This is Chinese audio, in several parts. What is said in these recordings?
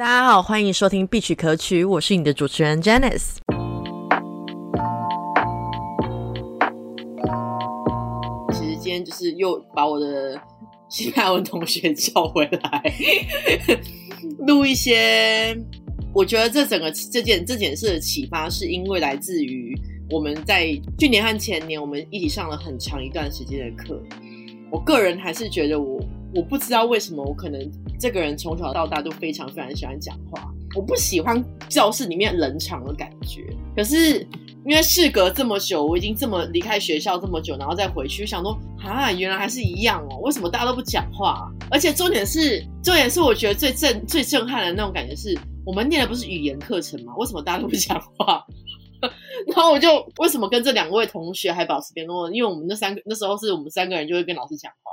大家好，欢迎收听必曲可曲，我是你的主持人 Janice。其实今天就是又把我的西班牙文同学叫回来，录一些。我觉得这整个这件这件事的启发，是因为来自于我们在去年和前年，我们一起上了很长一段时间的课。我个人还是觉得我。我不知道为什么，我可能这个人从小到大都非常非常喜欢讲话。我不喜欢教室里面冷场的感觉。可是因为事隔这么久，我已经这么离开学校这么久，然后再回去，想说啊，原来还是一样哦。为什么大家都不讲话？而且重点是，重点是我觉得最震、最震撼的那种感觉是，我们念的不是语言课程吗？为什么大家都不讲话？然后我就为什么跟这两位同学还保持联络？因为我们那三个那时候是我们三个人就会跟老师讲话。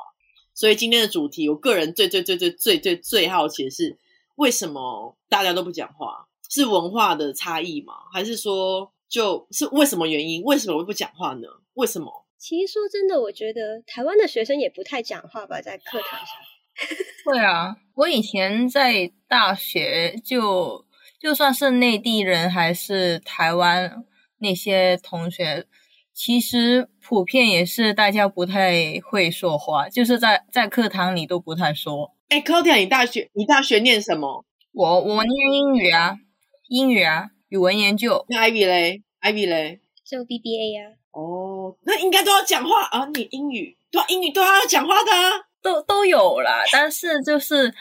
所以今天的主题，我个人最最最最最最最好奇的是，为什么大家都不讲话？是文化的差异吗？还是说，就是为什么原因？为什么会不讲话呢？为什么？其实说真的，我觉得台湾的学生也不太讲话吧，在课堂上。会啊，我以前在大学，就就算是内地人，还是台湾那些同学。其实普遍也是大家不太会说话，就是在在课堂里都不太说。哎 c l a u d i a 你大学你大学念什么？我我念英语啊，英语啊，语文研究。那 Ivy 嘞？Ivy 嘞？就 BBA 啊。哦，那应该都要讲话啊！你英语对英语都要讲话的，都都有啦。但是就是。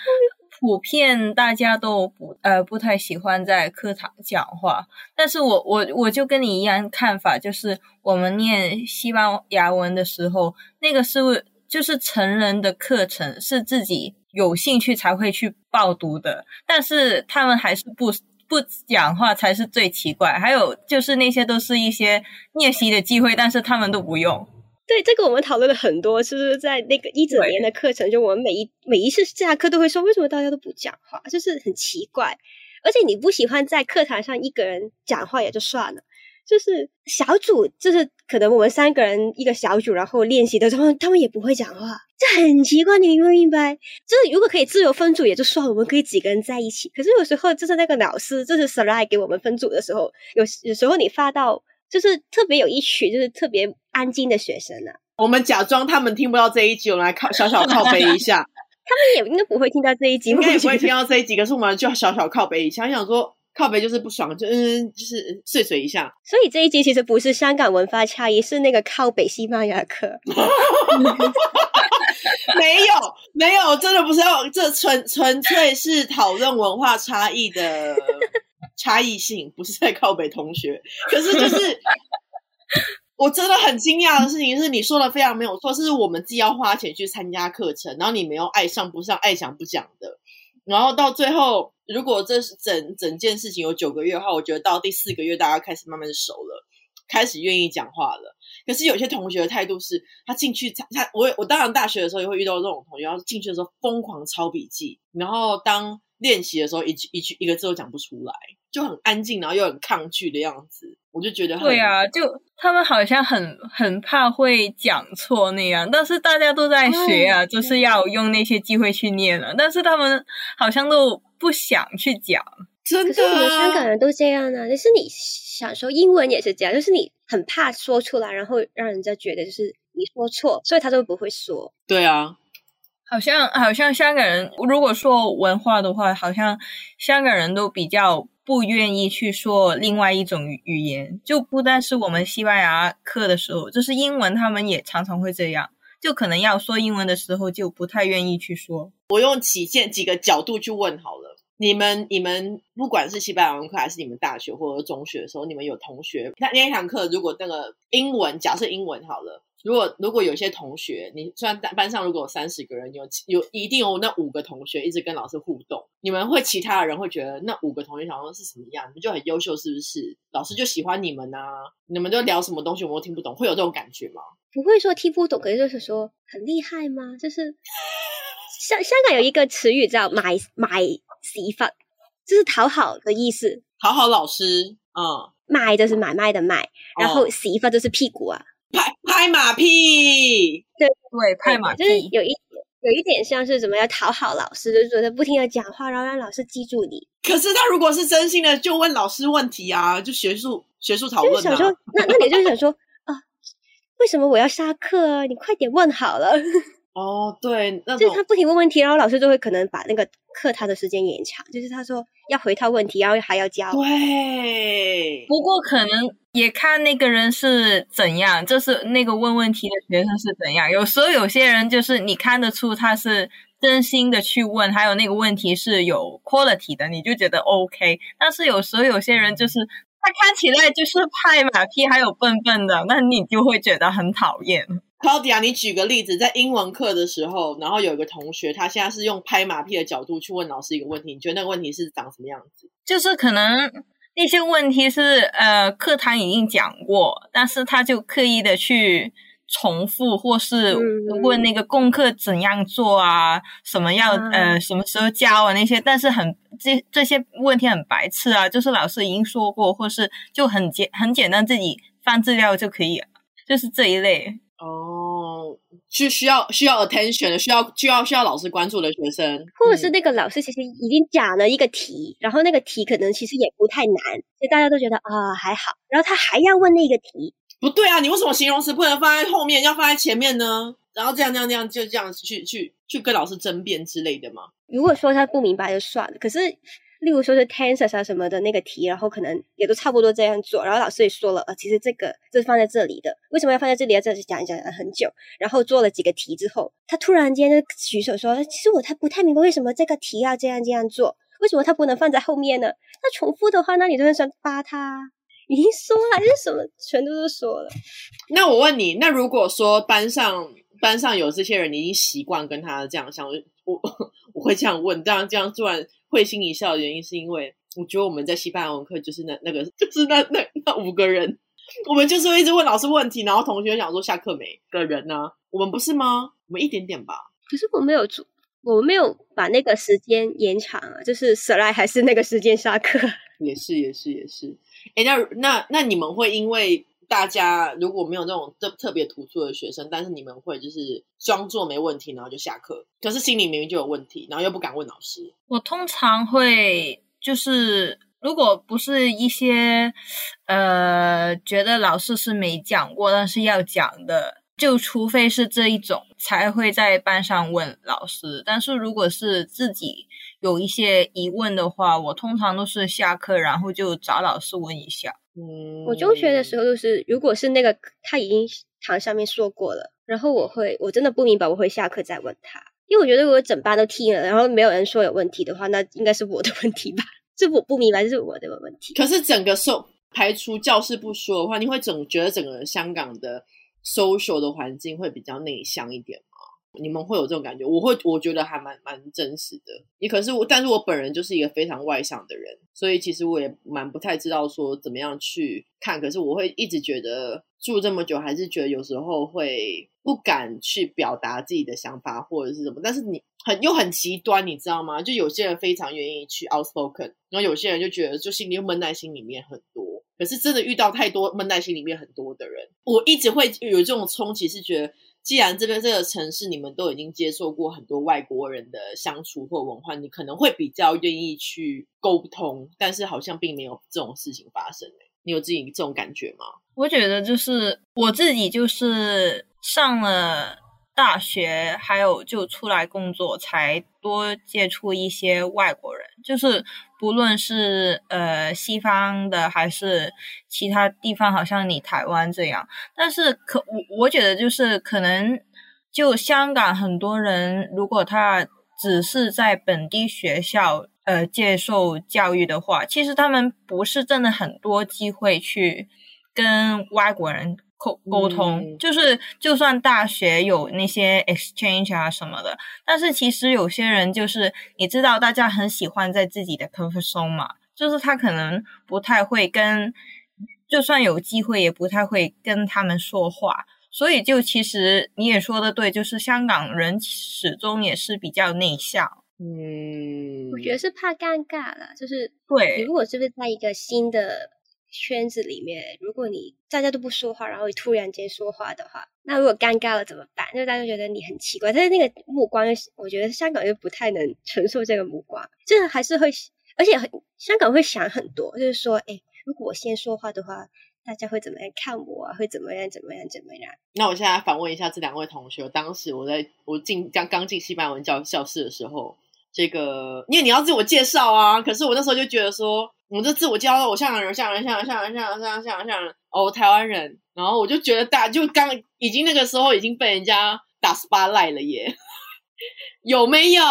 普遍大家都不呃不太喜欢在课堂讲话，但是我我我就跟你一样看法，就是我们念西班牙文的时候，那个是就是成人的课程，是自己有兴趣才会去报读的，但是他们还是不不讲话才是最奇怪。还有就是那些都是一些练习的机会，但是他们都不用。对这个，我们讨论了很多，是不是在那个一整年的课程，就我们每一每一次下课都会说，为什么大家都不讲话，就是很奇怪。而且你不喜欢在课堂上一个人讲话也就算了，就是小组，就是可能我们三个人一个小组，然后练习的时候，他们也不会讲话，这很奇怪，你明不明白？就是如果可以自由分组也就算，我们可以几个人在一起。可是有时候就是那个老师，就是 slide 给我们分组的时候，有有时候你发到。就是特别有一群，就是特别安静的学生呢。我们假装他们听不到这一集，我们来靠小小靠背一下。他们也应该不会听到这一集，应该也不会听到这一集。可是我们就小小靠背一下，想说靠背就是不爽，就嗯，就是碎碎一下。所以这一集其实不是香港文化差异，是那个靠北西班牙课。没有，没有，真的不是要，这纯纯粹是讨论文化差异的。差异性不是在靠北同学，可是就是我真的很惊讶的事情是，你说的非常没有错，是我们自己要花钱去参加课程，然后你没有爱上不上，爱讲不讲的，然后到最后，如果这是整整件事情有九个月的话，我觉得到第四个月大家开始慢慢熟了，开始愿意讲话了。可是有些同学的态度是，他进去他他我我当然大学的时候也会遇到这种同学，然后进去的时候疯狂抄笔记，然后当练习的时候一句一句一个字都讲不出来。就很安静，然后又很抗拒的样子，我就觉得对啊，就他们好像很很怕会讲错那样，但是大家都在学啊，就是要用那些机会去念了，但是他们好像都不想去讲，真的。可是我们香港人都这样啊，就是你想说英文也是这样，就是你很怕说出来，然后让人家觉得就是你说错，所以他都不会说。对啊。好像好像香港人，如果说文化的话，好像香港人都比较不愿意去说另外一种语言，就不单是我们西班牙课的时候，就是英文，他们也常常会这样，就可能要说英文的时候就不太愿意去说。我用几件几个角度去问好了，你们你们不管是西班牙文课还是你们大学或者中学的时候，你们有同学那那一堂课，如果那个英文，假设英文好了。如果如果有些同学，你虽然班上如果有三十个人，有有一定有那五个同学一直跟老师互动，你们会其他的人会觉得那五个同学好像是什么样？你们就很优秀，是不是？老师就喜欢你们啊？你们就聊什么东西我们都听不懂，会有这种感觉吗？不会说听不懂，可是就是说很厉害吗？就是 香香港有一个词语叫买买媳妇，就是讨好的意思，讨好老师。嗯，卖就是买卖的卖，然后媳妇就是屁股啊。拍拍马屁，对对，拍马屁，就是有一有一点像是怎么要讨好老师，就是觉得不停的讲话，然后让老师记住你。可是他如果是真心的，就问老师问题啊，就学术学术讨论就是想说啊。，那那你就想说啊，为什么我要下课啊？你快点问好了。哦，对，那就是他不停问问题，然后老师就会可能把那个课他的时间延长。就是他说要回套问题，然后还要教。对，不过可能也看那个人是怎样，就是那个问问题的学生是怎样。有时候有些人就是你看得出他是真心的去问，还有那个问题是有 quality 的，你就觉得 OK。但是有时候有些人就是他看起来就是拍马屁，还有笨笨的，那你就会觉得很讨厌。Claudia，你举个例子，在英文课的时候，然后有一个同学，他现在是用拍马屁的角度去问老师一个问题，你觉得那个问题是长什么样子？就是可能那些问题是呃课堂已经讲过，但是他就刻意的去重复，或是嗯问那个功课怎样做啊，什么要、啊呃什么时候交啊那些，但是很这这些问题很白痴啊，就是老师已经说过，或是就很简很简单，自己翻资料就可以了，就是这一类。哦，是需要需要 attention 的，需要需要需要老师关注的学生，或者是嗯那个老师其实已经讲了一个题，然后那个题可能其实也不太难，所以大家都觉得啊、还好，然后他还要问那个题，不对啊，你为什么形容词不能放在后面，要放在前面呢？然后这样这样这样就这样去去去跟老师争辩之类的吗？如果说他不明白就算了，可是例如说是 tensors 啊什么的那个题，然后可能也都差不多这样做，然后老师也说了，呃，其实这个这是放在这里的，为什么要放在这里？要这里讲一讲了很久，然后做了几个题之后，他突然间就举手说，其实我他不太明白为什么这个题要这样这样做，为什么他不能放在后面呢？那重复的话，那你就算扒他。已经说了，这是什么？全都是说了。那我问你，那如果说班上班上有这些人，你已经习惯跟他这样想，我我会这样问，这样这样突然会心一笑的原因，是因为我觉得我们在西班牙文课就是那那个就是那那那五个人，我们就是会一直问老师问题，然后同学想说下课没的人呢、我们不是吗？我们一点点吧。可是我没有做，我没有把那个时间延长啊，就是 s l 还是那个时间下课。也是也是也是，哎，那那那你们会因为大家如果没有那种特特别突出的学生，但是你们会就是装作没问题，然后就下课，可是心里明明就有问题，然后又不敢问老师。我通常会就是，如果不是一些呃觉得老师是没讲过，但是要讲的，就除非是这一种才会在班上问老师。但是如果是自己有一些疑问的话，我通常都是下课然后就找老师问一下。嗯，我中学的时候就是，如果是那个他已经堂上面说过了，然后我会我真的不明白，我会下课再问他，因为我觉得如果整班都听了，然后没有人说有问题的话，那应该是我的问题吧？这我不明白，这是我的问题。可是整个受排除教室不说的话，你会总觉得整个香港的 social 的环境会比较内向一点吗？你们会有这种感觉？我会，我觉得还蛮蛮真实的。你可是我，但是我本人就是一个非常外向的人，所以其实我也蛮不太知道说怎么样去看。可是我会一直觉得住这么久，还是觉得有时候会不敢去表达自己的想法或者是什么。但是你很又很极端，你知道吗？就有些人非常愿意去 outspoken，然后有些人就觉得就心里又闷在心里面很多。可是真的遇到太多闷在心里面很多的人，我一直会有这种冲击，是觉得既然这边这个城市你们都已经接受过很多外国人的相处或文化，你可能会比较愿意去沟通，但是好像并没有这种事情发生、你有自己这种感觉吗？我觉得就是我自己就是上了大学，还有就出来工作，才多接触一些外国人，就是不论是呃西方的还是其他地方，好像你台湾这样。但是可我我觉得就是可能就香港很多人，如果他只是在本地学校呃接受教育的话，其实他们不是真的很多机会去跟外国人沟沟通，嗯就是就算大学有那些 exchange 啊什么的，但是其实有些人就是你知道，大家很喜欢在自己的 comfort zone 嘛，就是他可能不太会跟，就算有机会也不太会跟他们说话。所以就其实你也说的对，就是香港人始终也是比较内向。嗯，我觉得是怕尴尬啦，就是你对如果是不是在一个新的圈子里面，如果你大家都不说话，然后突然间说话的话，那如果尴尬了怎么办？就大家觉得你很奇怪，但是那个目光，我觉得香港又不太能 承受这个目光，就是还是会，而且很香港会想很多，就是说，哎，如果我先说话的话，大家会怎么样看我？会怎么样？怎么样？怎么样？那我现在反问一下这两位同学，当时我在我进刚刚进西班牙文教教室的时候，这个因为你要自我介绍啊，可是我那时候就觉得说。我这自我介绍，我香港人，香港人，香港，香港，香港，香港，香港人，哦，台湾人。然后我就觉得大，就刚已经那个时候已经被人家打 SPA 赖了耶，有没有？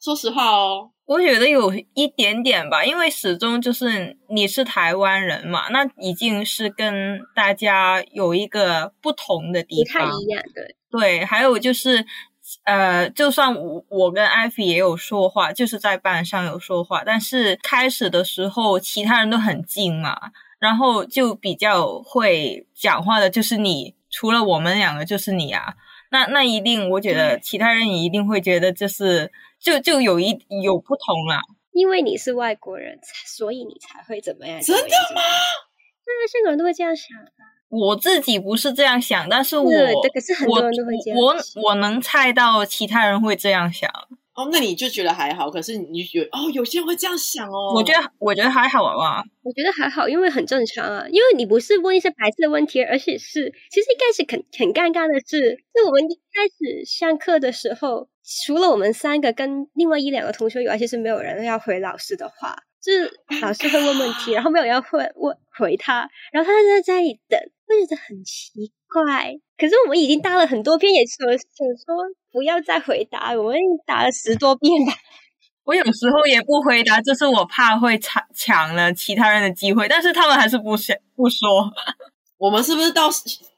说实话哦，我觉得有一点点吧，因为始终就是你是台湾人嘛，那已经是跟大家有一个不同的地方，不太一样对。对，还有就是。呃，就算我我跟艾菲也有说话，就是在班上有说话，但是开始的时候其他人都很静嘛，然后就比较会讲话的，就是你，除了我们两个就是你啊，那那一定，我觉得其他人也一定会觉得就是，就就有一有不同啦，因为你是外国人，所以你才会怎么样？真的吗？那香港人都会这样想的。我自己不是这样想，但是我我我我能猜到其他人会这样想。哦，那你就觉得还好？可是你觉得哦，有些人会这样想哦。我觉得我觉得还好啊。我觉得还好，因为很正常啊。因为你不是问一些白痴的问题，而且是其实一开始很很尴尬的是，是我们一开始上课的时候，除了我们三个跟另外一两个同学以外，其实没有人要回老师的话。是老师会问问题，然后没有要会问回他，然后他就在那里等，会觉得很奇怪。可是我们已经答了很多遍，也说想说不要再回答，我们答了十多遍吧。我有时候也不回答，就是我怕会抢抢了其他人的机会，但是他们还是不想不说。我们是不是到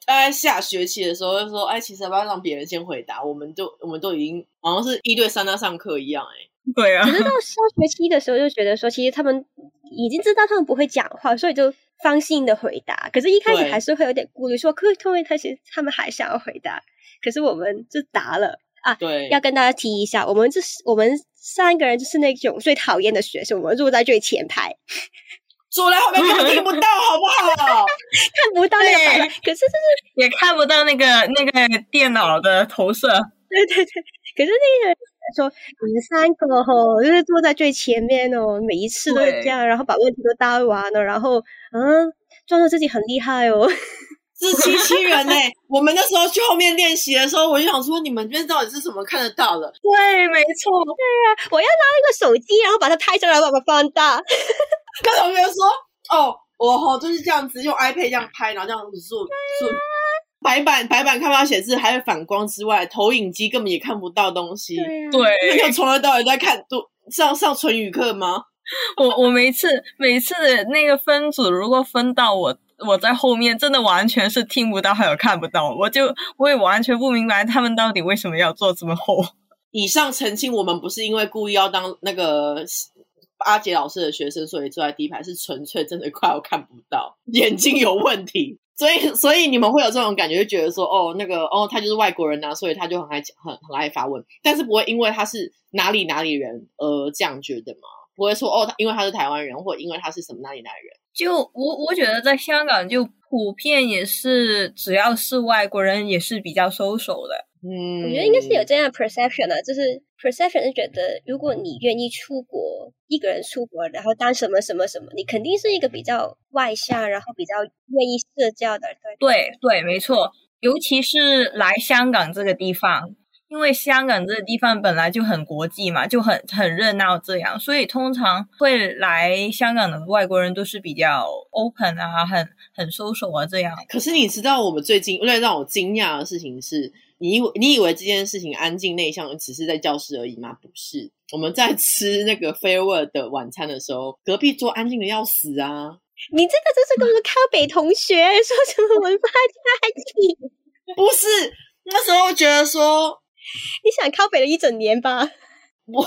大概下学期的时候就说，哎，其实要不要让别人先回答？我们就我们都已经好像是一对三在上课一样，哎。对啊，可是到下学期的时候就觉得说，其实他们已经知道他们不会讲话，所以就放心的回答。可是，一开始还是会有点顾虑，说可会会他其实他们还想要回答，可是我们就答了啊。对，要跟大家提一下，我们这是我们三个人就是那种最讨厌的学生，我们坐在最前排，坐在后面根本听不到，好不好？看不到那个，可是就是也看不到那个那个电脑的投射。对对对，可是那个。说你们三个吼，就是坐在最前面哦，每一次都是这样，然后把问题都答完了，然后嗯，装作自己很厉害哦，自欺欺人呢。我们那时候去后面练习的时候，我就想说，你们这边到底是什么看得到的？对，没错，对啊，我要拿一个手机，然后把它拍下来，把它放大。跟同学说，哦，我吼就是这样子用 iPad 这样拍，然后这样子做做。白板白板看不到写字，还有反光之外，投影机根本也看不到东西。对，你从来到尾在看，都上上唇语课吗？我我每次每次那个分组，如果分到我我在后面，真的完全是听不到，还有看不到，我就我也完全不明白他们到底为什么要做这么厚。以上澄清，我们不是因为故意要当那个阿杰老师的学生，所以坐在第一排，是纯粹真的快要看不到，眼睛有问题。所以，所以你们会有这种感觉，就觉得说，哦，那个，哦，他就是外国人呐，所以他就很爱讲，很很爱发问，但是不会因为他是哪里哪里人而这样觉得吗？不会说，哦，他因为他是台湾人，或因为他是什么哪里哪里人。就我我觉得在香港就普遍也是，只要是外国人也是比较收手的。嗯，我觉得应该是有这样的 perception 的，就是 perception 是觉得，如果你愿意出国，一个人出国，然后当什么什么什么，你肯定是一个比较外向，然后比较愿意社交的。对对对，没错，尤其是来香港这个地方，因为香港这个地方本来就很国际嘛，就很很热闹这样，所以通常会来香港的外国人都是比较 open 啊，很很 social 啊这样。可是你知道，我们最近最让我惊讶的事情是。你以为你以为这件事情安静内向只是在教室而已吗？不是，我们在吃那个 farewell 的晚餐的时候，隔壁桌安静的要死啊！你这个就是跟我靠北同学说什么文化差异？不是，那时候觉得说你想靠北了一整年吧？我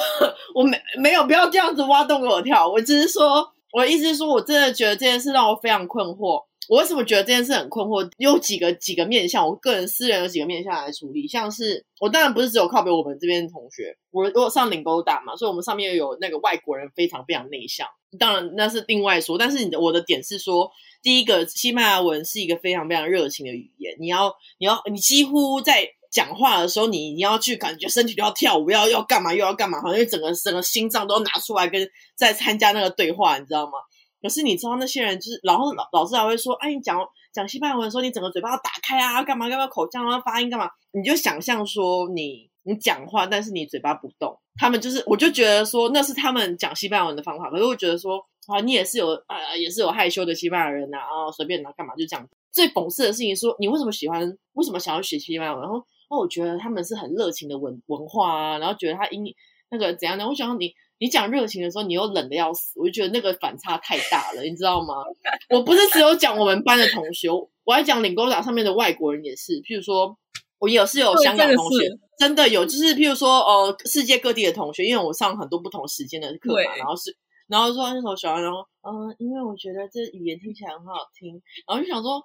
我没没有，不要这样子挖洞给我跳。我只是说，我的意思是说，我真的觉得这件事让我非常困惑。我为什么觉得这件事很困惑？有几个几个面向，我个人私人有几个面向来处理。像是我当然不是只有靠北我们这边同学，我我上领沟大嘛，所以我们上面有那个外国人非常非常内向，当然那是另外说。但是你的我的点是说，第一个西班牙文是一个非常非常热情的语言，你要你要你几乎在讲话的时候，你你要去感觉身体都要跳舞，要要干嘛又要干嘛，好像整个整个心脏都拿出来跟在参加那个对话，你知道吗？可是你知道那些人就是，然后老老师还会说，哎，你讲讲西班牙文的时候，你整个嘴巴要打开啊，干嘛干嘛，口腔啊，发音干嘛？你就想象说你你讲话，但是你嘴巴不动。他们就是，我就觉得说那是他们讲西班牙文的方法。可是我觉得说啊，你也是有啊，也是有害羞的西班牙人呐，啊，随便拿干嘛就这样。最讽刺的事情说，你为什么喜欢？为什么想要学西班牙文？然后哦，我觉得他们是很热情的文文化啊，然后觉得他英那个怎样呢？我想你。你讲热情的时候，你又冷的要死，我就觉得那个反差太大了，你知道吗？我不是只有讲我们班的同学，我还讲领沟岛上面的外国人也是。譬如说，我也是有香港同学，真的有，就是譬如说，呃，世界各地的同学，因为我上很多不同时间的课嘛，然后是，然后说那首小然后，嗯，因为我觉得这语言听起来很好听，然后就想说，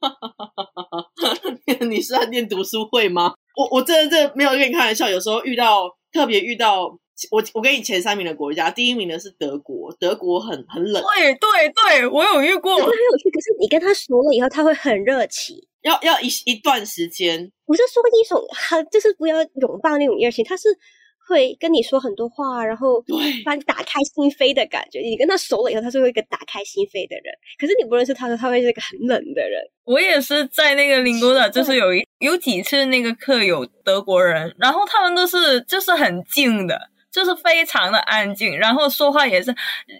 你是在念读书会吗？我我真的这没有跟你开玩笑，有时候遇到特别遇到。我我跟你前三名的国家，第一名的是德国，德国很很冷。对对对，我有遇过。很有趣，可是你跟他熟了以后，他会很热情。要要一一段时间。不是说一种，很就是不要拥抱那种热情，他是会跟你说很多话，然后把你打开心扉的感觉。你跟他熟了以后，他是一个打开心扉的人。可是你不认识他的，他会是一个很冷的人。我也是在那个林国的，就是有一有几次那个课有德国人，然后他们都是就是很静的。就是非常的安静，然后说话也是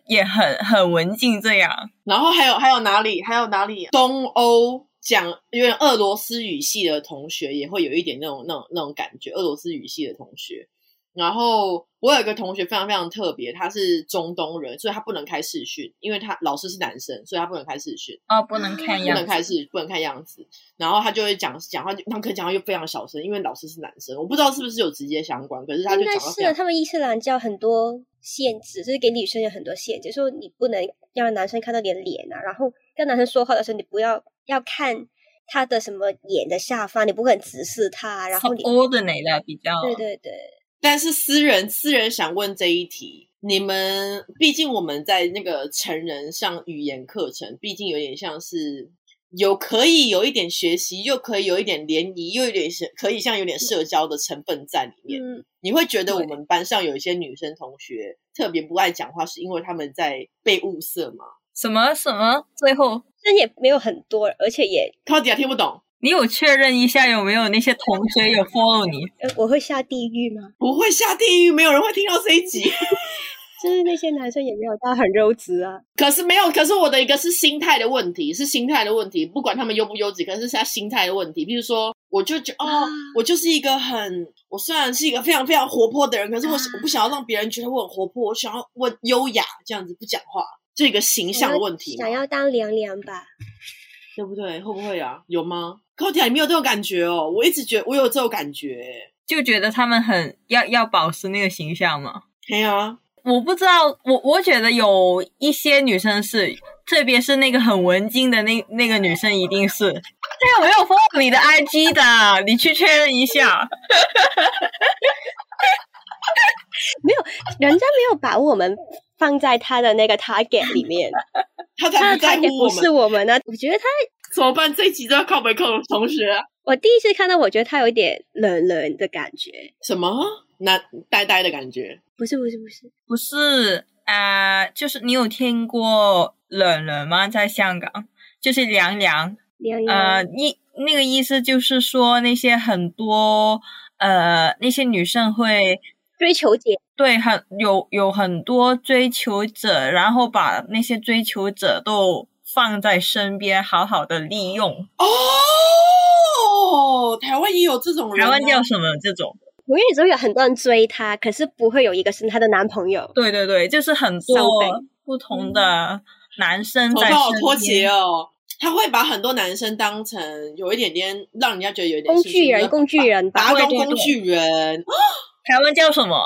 也很很文静这样。然后还有还有哪里还有哪里东欧讲有点俄罗斯语系的同学也会有一点那种那种那种感觉，俄罗斯语系的同学。然后我有一个同学非常非常特别，他是中东人，所以他不能开视讯，因为他老师是男生，所以他不能开视讯。哦，不能看样，不能开视，不能看样子。然后他就会讲讲话，他可以讲话又非常小声，因为老师是男生。我不知道是不是有直接相关，可是他就讲到。是他们伊斯兰教很多限制，就是给女生有很多限制，说你不能让男生看到你的脸啊，然后跟男生说话的时候，你不要要看他的什么眼的下方，你不可能直视他，然后你。ordinate 的比较。对对对。但是私人私人想问这一题，你们毕竟我们在那个成人上语言课程，毕竟有点像是有可以有一点学习，又可以有一点联谊，又有点是可以像有点社交的成分在里面。嗯你会觉得我们班上有一些女生同学特别不爱讲话，是因为他们在被物色吗？什么什么？最后这也没有很多，而且也靠底下听不懂。你有确认一下有没有那些同学有 follow 你？我会下地狱吗？不会下地狱，没有人会听到这一集。就是那些男生也没有到很优质啊。可是没有，可是我的一个是心态的问题，是心态的问题。不管他们优不优质，可是是他心态的问题。比如说，我就觉哦，我就是一个很，我虽然是一个非常非常活泼的人，可是我我不想要让别人觉得我很活泼，我想要我优雅这样子不讲话，这个形象的问题。想要当凉凉吧？对不对？会不会啊？有吗？高铁你没有这种感觉哦，我一直觉得我有这种感觉，就觉得他们很要要保持那个形象嘛。对啊，我不知道，我我觉得有一些女生是，特别是那个很文静的那那个女生，一定是。他有没有 follow 你的 IG 的？你去确认一下。没有，人家没有把我们放在他的那个 target 里面，他才不在乎我们。不是我们呢，我觉得他。怎么办？这一集都要靠北靠同学。我第一次看到，我觉得他有一点冷冷的感觉。什么？那呆呆的感觉？不是，不是，不是，不是啊！就是你有听过冷冷吗？在香港，就是凉凉。凉凉。呃，意那个意思就是说，那些很多呃，那些女生会追求者，对，很有有很多追求者，然后把那些追求者都。放在身边，好好的利用哦。台湾也有这种人，台湾叫什么？这种我跟你说，有很多人追她，可是不会有一个是她的男朋友。对对对，就是很多不同的男生在脱节哦。他会把很多男生当成有一点点，让人家觉得有点工具人，工具人，打工工具人。台湾叫什么？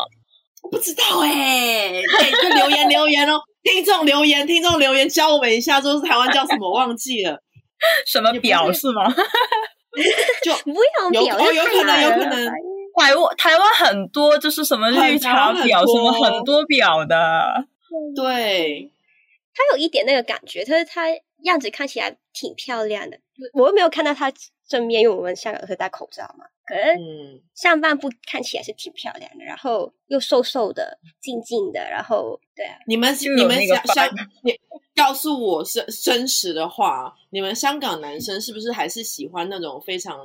我不知道哎，对，就留言留言哦。听众留言，听众留言教我们一下，说是台湾叫什么？忘记了，什么表是吗？就不要 有哦，有可能，有可能。台湾台湾很多就是什么绿茶婊，什么很多表的。对，她有一点那个感觉，但是她样子看起来挺漂亮的。我又没有看到她正面，因为我们香港是戴口罩嘛。可是嗯，上半部看起来是挺漂亮的，然后又瘦瘦的、静静的，然后对啊，你们你们那个香香 vibe，你告诉我是真实的话，你们香港男生是不是还是喜欢那种非常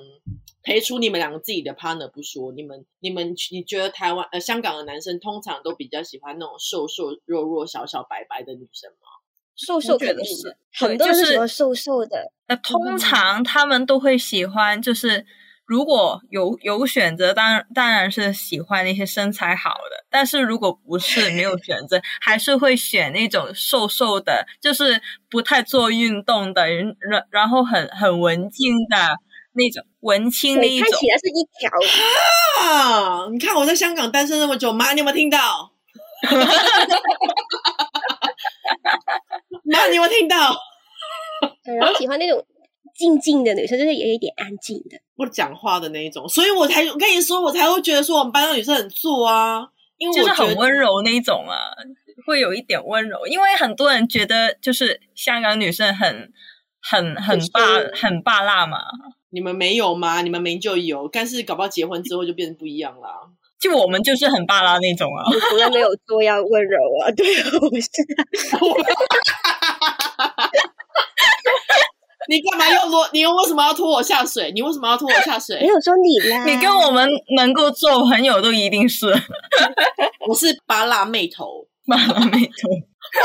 陪出你们两个自己的 partner 不说，你们你们你觉得台湾呃香港的男生通常都比较喜欢那种瘦瘦弱弱小小白白的女生吗？瘦瘦肯定是，很多是喜欢瘦瘦的。那通常他们都会喜欢，就是如果有有选择，当然当然是喜欢那些身材好的。但是如果不是没有选择，还是会选那种瘦瘦的，就是不太做运动的人，然然后很很文静的那种文青那对，一种看起。来是一条，啊！你看我在香港单身那么久，妈，你有没有听到？妈，你有没有听到？对然后喜欢那种静静的女生，就是有一点安静的。不讲话的那一种，所以我才我跟你说，我才会觉得说我们班上女生很做啊，因为就是很温柔那一种啊，会有一点温柔，因为很多人觉得就是香港女生很很很很霸凶很霸辣嘛，你们没有吗？你们明就有，但是搞不好结婚之后就变得不一样啦。就我们就是很霸辣那种啊。我从来没有做要温柔啊，对啊，我是 你干嘛要拖？你又为什么要拖我下水？你为什么要拖我下水没？有说你啦。你跟我们能够做朋友，都一定是我是巴辣妹头，巴辣妹头。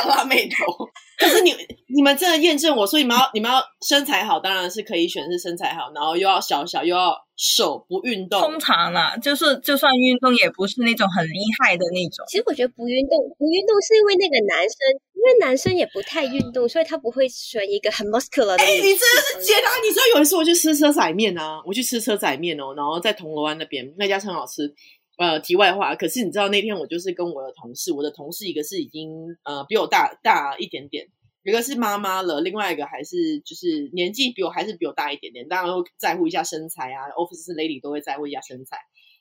巴辣妹头。可是你你们真的验证我所以你们要你们要身材好，当然是可以选是身材好，然后又要小小又要手，不运动通。常啦，就是就算运动，也不是那种很厉害的那种。其实我觉得不运动，不运动是因为那个男生，因为男生也不太运动，所以他不会选一个很 muscular 的。你真的是解答！你知道有一次我去吃车仔面啊，我去吃车仔面哦，然后在铜锣湾那边那家是很好吃。呃，题外话，可是你知道那天我就是跟我的同事，我的同事一个是已经呃比我大大一点点，一个是妈妈了，另外一个还是就是年纪比我还是比我大一点点，当然会在乎一下身材啊，office lady 都会在乎一下身材。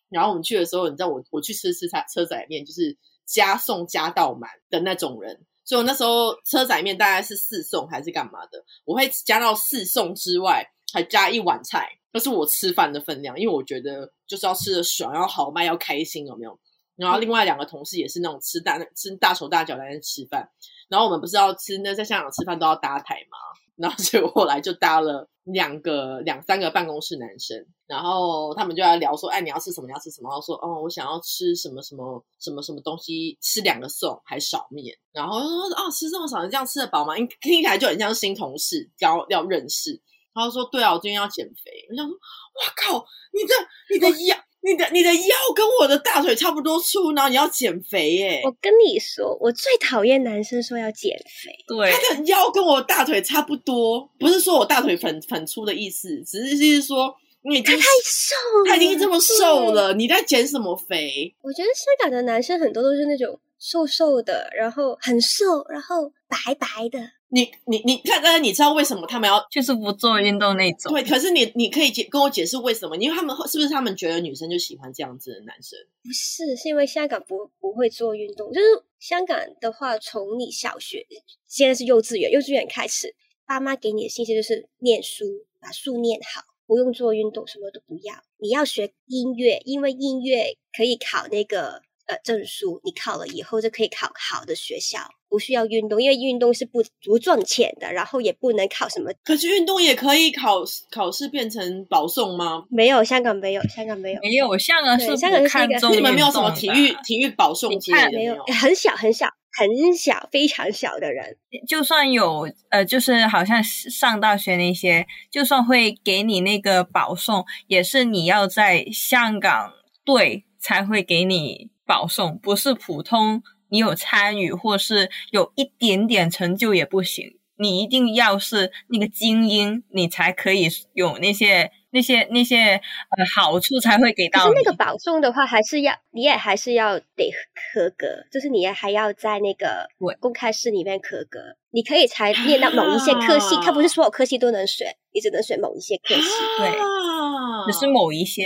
然后我们去的时候，你知道我我去吃吃菜车仔面，就是加送加到满的那种人，所以我那时候车仔面大概是四送还是干嘛的，我会加到四送之外，还加一碗菜，那是我吃饭的分量，因为我觉得就是要吃的爽，要豪迈，要开心，有没有？然后另外两个同事也是那种吃大吃大手大脚在那吃饭，然后我们不是要吃那在香港吃饭都要搭台吗，然后所以我后来就搭了两个两三个办公室男生，然后他们就在聊说，哎，你要吃什么？你要吃什么？然后说，哦，我想要吃什么什么什么什么东西，吃两个送还少面，然后就说，哦，吃这么少，你这样吃得饱吗？因听起来就很像新同事，要要认识。他就说，对啊，我最近要减肥。我想说，哇靠，你的你的腰，你的你的腰跟我的大腿差不多粗，然后你要减肥耶？我跟你说，我最讨厌男生说要减肥。对，他的腰跟我大腿差不多，不是说我大腿很很粗的意思，只是就是说你已经他太瘦了，他已经这么瘦。了，你在减什么肥？我觉得香港的男生很多都是那种瘦瘦的，然后很瘦，然后白白的。你你你看，但是你知道为什么他们要就是不做运动那种。对？可是你你可以解跟我解释为什么？因为他们是不是他们觉得女生就喜欢这样子的男生？不是，是因为香港不不会做运动，就是香港的话，从你小学现在是幼稚园，幼稚园开始，爸妈给你的信息就是念书，把书念好，不用做运动，什么都不要。你要学音乐，因为音乐可以考那个呃证书，你考了以后就可以考好的学校，不需要运动，因为运动是不不赚钱的，然后也不能考什么。可是运动也可以考考试变成保送吗？没有，香港没有，香港没有。没有，香港是香港是一个看重你们没有什么体育体育保送之类的没有有？，很小很小很小，非常小的人，就算有呃，就是好像上大学那些，就算会给你那个保送，也是你要在香港队才会给你保送，不是普通你有参与或是有一点点成就也不行，你一定要是那个精英，你才可以有那些那些那些呃好处才会给到你。可是那个保送的话，还是要你也还是要得合格，就是你也还要在那个对。公开试里面合格，你可以才念到某一些科系，啊。它不是所有科系都能选，你只能选某一些科系。对。啊。只是某一些，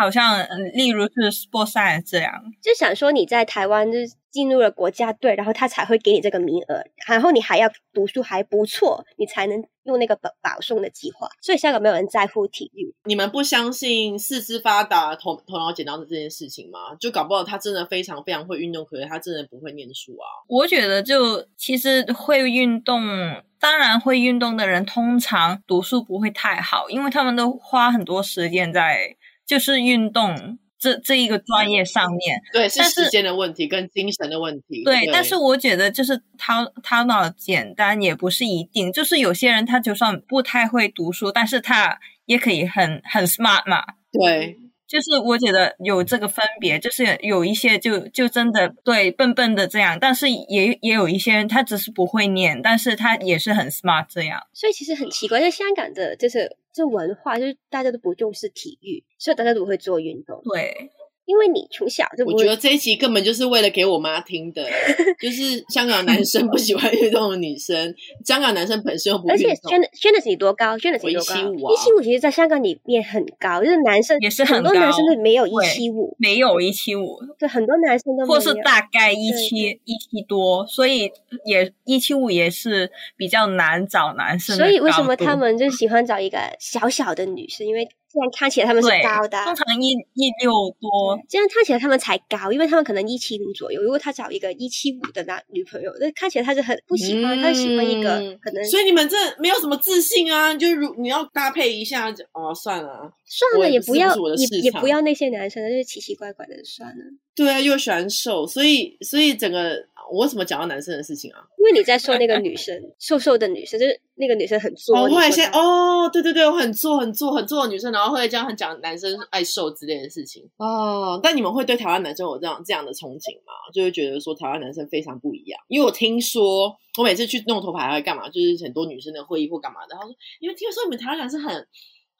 好像嗯例如是 sport science 这样。就想说你在台湾就是进入了国家队，然后他才会给你这个名额，然后你还要读书还不错，你才能用那个保保送的计划。所以香港没有人在乎体育，你们不相信四肢发达、头头脑简单的这件事情吗？就搞不好他真的非常非常会运动，可是他真的不会念书啊。我觉得就其实会运动，当然会运动的人通常读书不会太好，因为他们都花很多时间在就是运动这这一个专业上面。对，是时间的问题跟精神的问题。对，但是我觉得就是他他脑简单也不是一定，就是有些人他就算不太会读书，但是他也可以很很 smart 嘛。对，就是我觉得有这个分别，就是有一些就就真的对笨笨的这样，但是也也有一些人他只是不会念，但是他也是很 smart 这样。所以其实很奇怪，在香港的就是这文化，就是大家都不重视体育，所以大家都不会做运动，对，因为你从小就不我觉得这一集根本就是为了给我妈听的，就是香港男生不喜欢运动的女生，香港男生本身又不而且运动轩。的轩的你多高？轩的我你多高？175啊一七五其实，在香港里面很高，就是男生也是很很多男生都没有一对七五，没有一七五，对，很多男生都没有。或是大概一对七一七多，所以也一七五也是比较难找男生所以为什么他们就 喜欢找一个小小的女生？因为这样看起来他们是高的啊，通常一一六多，这样看起来他们才高，因为他们可能一七零左右。如果他找一个一七五的男女朋友，那看起来他是很不喜欢，他喜欢一个嗯可能所以你们这没有什么自信啊，就如你要搭配一下，就哦，算了啊，算了，也也不要也也不要那些男生，就是奇奇怪怪的，算了。对啊，又喜欢瘦，所以所以整个我为什么讲到男生的事情啊？因为你在说那个女生瘦瘦的女生，就是那个女生很作。哦，你后来先哦，对对对，我很作很作很作的女生，然后会这样很讲男生爱瘦之类的事情哦。但你们会对台湾男生有这样这样的憧憬吗？就会觉得说台湾男生非常不一样，因为我听说我每次去弄头发还会干嘛，就是很多女生的会议或干嘛的，然后说因为听说你们台湾男生很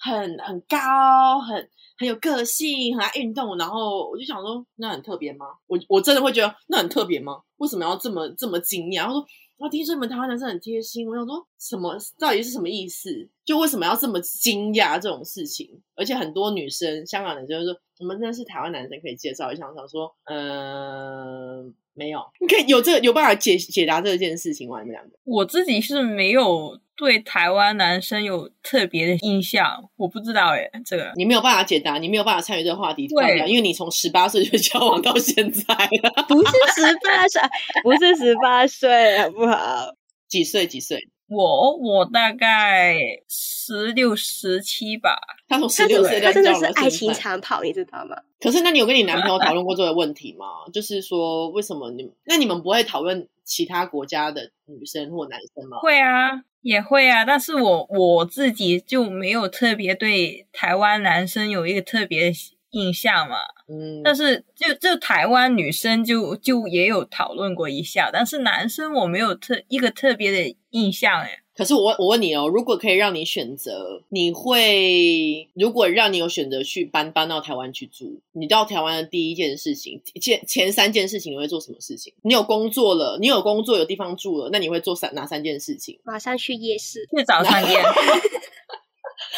很很高，很很有个性，很爱运动，然后我就想说那很特别吗？我我真的会觉得那很特别吗？为什么要这么这么惊讶？他说。我听说你们台湾男生很贴心，我想说什么到底是什么意思？就为什么要这么惊讶这种事情？而且很多女生，香港男生就说我们真的是台湾男生可以介绍一下，我想说，嗯、没有，你可以有这个有办法解解答这件事情吗？你们两个？我自己是没有对台湾男生有特别的印象，我不知道诶，这个你没有办法解答，你没有办法参与这个话题，对因为你从十八岁就交往到现在了，不是十八岁，不是十八岁，好不好？几岁？几岁？我我大概十六十七吧，他从十六岁的他真的是爱情。长跑，你知道吗？可是，那你有跟你男朋友讨论过这个问题吗？就是说，为什么你那你们不会讨论其他国家的女生或男生吗？会啊，也会啊，但是我我自己就没有特别对台湾男生有一个特别的印象嘛。嗯，但是就就台湾女生就就也有讨论过一下，但是男生我没有特一个特别的印象诶。可是我我问你哦，如果可以让你选择，你会如果让你有选择去搬搬到台湾去住，你到台湾的第一件事情，前前三件事情你会做什么事情？你有工作了，你有工作有地方住了，那你会做三哪三件事情？马上去夜市，去早餐店，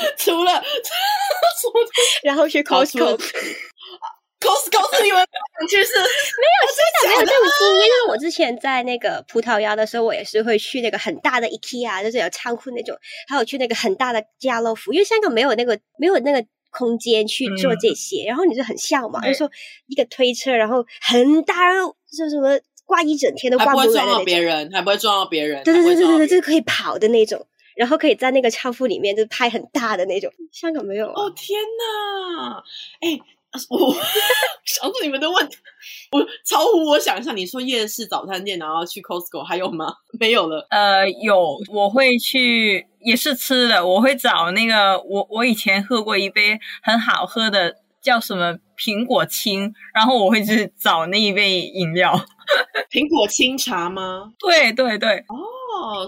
除了 然后去好除了。Costco。Costco 是你们去是没有这种经验，因为我之前在那个葡萄牙的时候，我也是会去那个很大的 IKEA，就是有仓库那种，还有去那个很大的家乐福，因为香港没有那个没有那个空间去做这些，然后你就很笑嘛，就说一个推车，然后很大，然后就什么挂一整天都挂不不会撞到别人，还不会撞到别人，对对对对对对，就是可以跑的那种。然后可以在那个仓库里面就拍很大的那种，香港没有啊。哦天呐！哎、我 想出你们的问题，我超乎我想象。你说夜市早餐店，然后去 Costco，还有吗？没有了。呃，有我会去，也是吃的，我会找那个我我以前喝过一杯很好喝的，叫什么苹果青，然后我会去找那一杯饮料。苹果清茶吗？对对对，哦，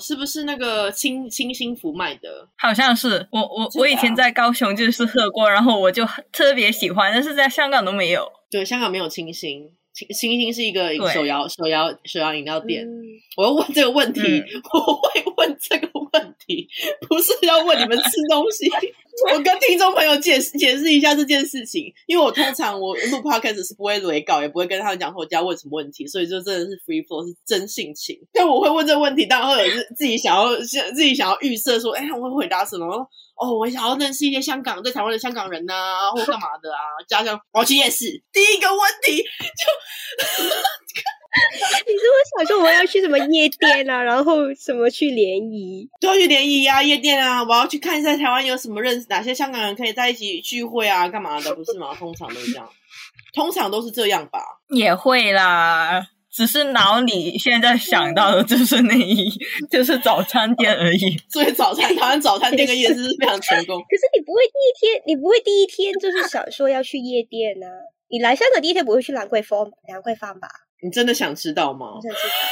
是不是那个清清新福卖的？好像是我我我以前在高雄就是喝过，然后我就特别喜欢，但是在香港都没有。对，香港没有清新，清清新是一个手摇手摇手摇饮料店。嗯我要问这个问题，嗯我会问这个问题，不是要问你们吃东西。我跟听众朋友解释解释一下这件事情，因为我通常我录 podcast 是不会雷稿，也不会跟他们讲说我要问什么问题，所以就真的是 free flow，是真性情。但我会问这个问题，当然会有自自己想要自己想要预设说，哎，我会回答什么？哦，我想要认识一些香港在台湾的香港人呐，或干嘛的啊？加上我要去夜市，第一个问题就。你是不是想说我要去什么夜店啊，然后什么去联谊，都要去联谊啊，夜店啊，我要去看一下台湾有什么认识哪些香港人可以在一起聚会啊，干嘛的，不是吗？通常都是这样，通常都是这样吧？也会啦，只是脑里现在想到的就是那一，就是早餐店而已。所以早餐台湾早餐店跟夜市是非常成功。可是你不会第一天，你不会第一天就是想说要去夜店呢？你来香港第一天不会去兰桂坊、兰桂坊吧？你真的想知道吗？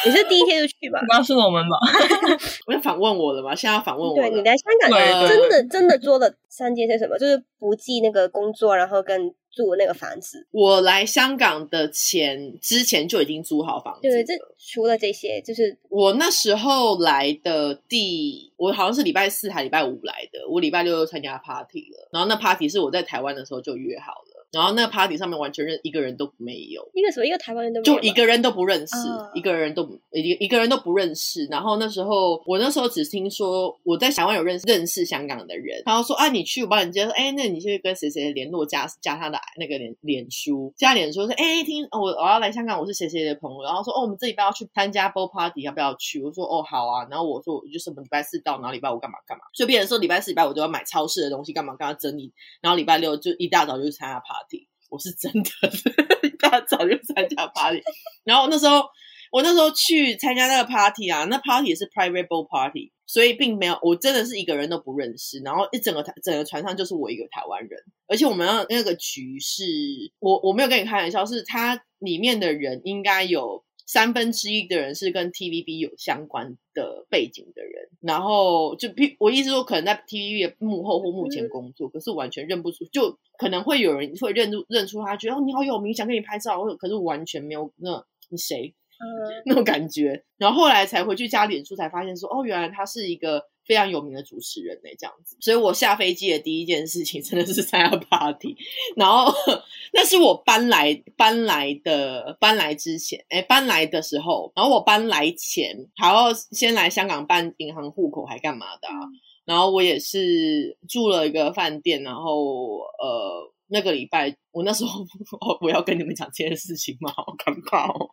你是第一天就去吧？告诉我们吧。我要反问我了吗？现在要反问我。对你来香港真的真的做了三件些什么？就是不计那个工作，然后跟住那个房子。我来香港的前之前就已经租好房子。对，这除了这些，就是我那时候来的第，我好像是礼拜四还礼拜五来的。我礼拜六又参加 party 了，然后那 party 是我在台湾的时候就约好了。然后那个 party 上面完全认一个人都没有，一个什么一个台湾人都就一个人都不认识，一个人都一一个人都不认识。然后那时候我那时候只听说我在台湾有认识认识香港的人，然后说啊你去我帮你介绍，哎那你去跟谁谁联络加加他的那个脸脸书，加脸书说哎听我我要来香港，我是谁谁的朋友，然后说哦我们这礼拜要去参加 ball party 要不要去？我说哦好啊，然后我说我就什么礼拜四到，然后礼拜五干嘛干嘛，所以别人说礼拜四礼拜五都要买超市的东西干嘛干嘛整理，然后礼拜六就一大早就去参加 party。我是真的，大早就参加 party，然后那时候我那时候去参加那个 party 啊，那 party 也是 private ball party，所以并没有我真的是一个人都不认识，然后一整个台整个船上就是我一个台湾人，而且我们那个局是我我没有跟你开玩笑，是他里面的人应该有。三分之一的人是跟 TVB 有相关的背景的人，然后就我意思说，可能在 TVB 的幕后或幕前工作，可是完全认不出，就可能会有人会认出认出他，觉得哦你好有名，想跟你拍照，可是完全没有那你谁？那种感觉，然后后来才回去加脸书，才发现说哦原来他是一个。非常有名的主持人呢，这样子，所以我下飞机的第一件事情真的是参加 party，然后那是我搬来搬来的搬来之前，哎，搬来的时候，然后我搬来前还要先来香港办银行户口，还干嘛的？然后我也是住了一个饭店，然后呃，那个礼拜我那时候 我要跟你们讲这件事情吗？好尴尬哦。